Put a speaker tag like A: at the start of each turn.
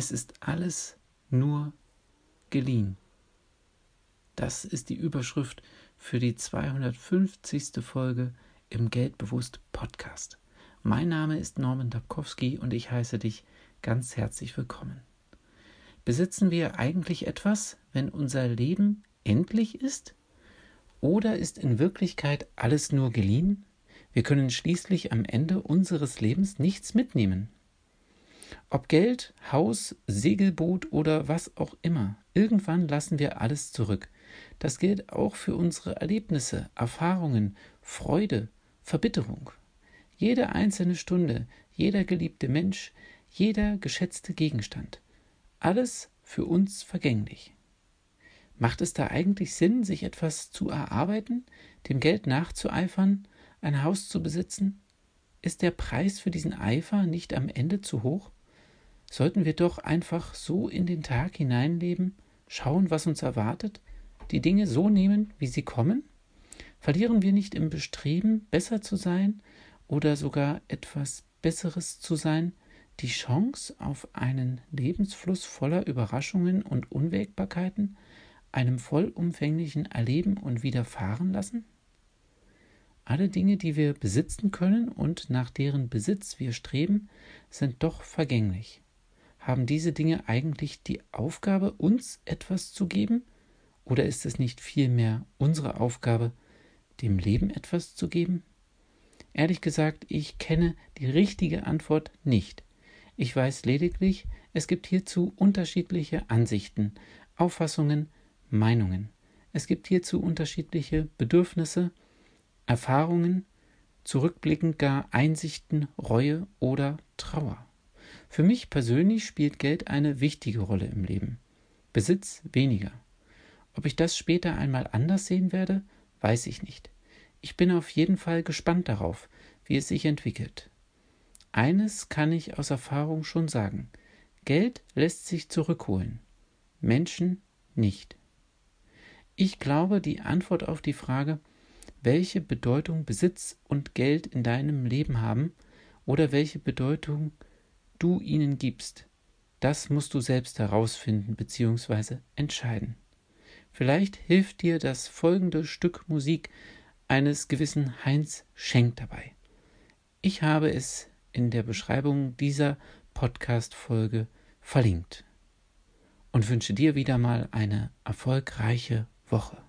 A: Es ist alles nur geliehen. Das ist die Überschrift für die 250. Folge im Geldbewusst Podcast. Mein Name ist Norman Dabkowski und ich heiße dich ganz herzlich willkommen. Besitzen wir eigentlich etwas, wenn unser Leben endlich ist? Oder ist in Wirklichkeit alles nur geliehen? Wir können schließlich am Ende unseres Lebens nichts mitnehmen. Ob Geld, Haus, Segelboot oder was auch immer, irgendwann lassen wir alles zurück. Das gilt auch für unsere Erlebnisse, Erfahrungen, Freude, Verbitterung. Jede einzelne Stunde, jeder geliebte Mensch, jeder geschätzte Gegenstand. Alles für uns vergänglich. Macht es da eigentlich Sinn, sich etwas zu erarbeiten, dem Geld nachzueifern, ein Haus zu besitzen? Ist der Preis für diesen Eifer nicht am Ende zu hoch? Sollten wir doch einfach so in den Tag hineinleben, schauen, was uns erwartet, die Dinge so nehmen, wie sie kommen? Verlieren wir nicht im Bestreben, besser zu sein oder sogar etwas Besseres zu sein, die Chance auf einen Lebensfluss voller Überraschungen und Unwägbarkeiten, einem vollumfänglichen Erleben und Widerfahren lassen? Alle Dinge, die wir besitzen können und nach deren Besitz wir streben, sind doch vergänglich. Haben diese Dinge eigentlich die Aufgabe, uns etwas zu geben? Oder ist es nicht vielmehr unsere Aufgabe, dem Leben etwas zu geben? Ehrlich gesagt, ich kenne die richtige Antwort nicht. Ich weiß lediglich, es gibt hierzu unterschiedliche Ansichten, Auffassungen, Meinungen. Es gibt hierzu unterschiedliche Bedürfnisse, Erfahrungen, zurückblickend gar Einsichten, Reue oder Trauer. Für mich persönlich spielt Geld eine wichtige Rolle im Leben, Besitz weniger. Ob ich das später einmal anders sehen werde, weiß ich nicht. Ich bin auf jeden Fall gespannt darauf, wie es sich entwickelt. Eines kann ich aus Erfahrung schon sagen. Geld lässt sich zurückholen, Menschen nicht. Ich glaube, die Antwort auf die Frage, welche Bedeutung Besitz und Geld in deinem Leben haben oder welche Bedeutung du ihnen gibst, das musst du selbst herausfinden bzw. entscheiden. Vielleicht hilft dir das folgende Stück Musik eines gewissen Heinz Schenk dabei. Ich habe es in der Beschreibung dieser Podcast-Folge verlinkt und wünsche dir wieder mal eine erfolgreiche Woche.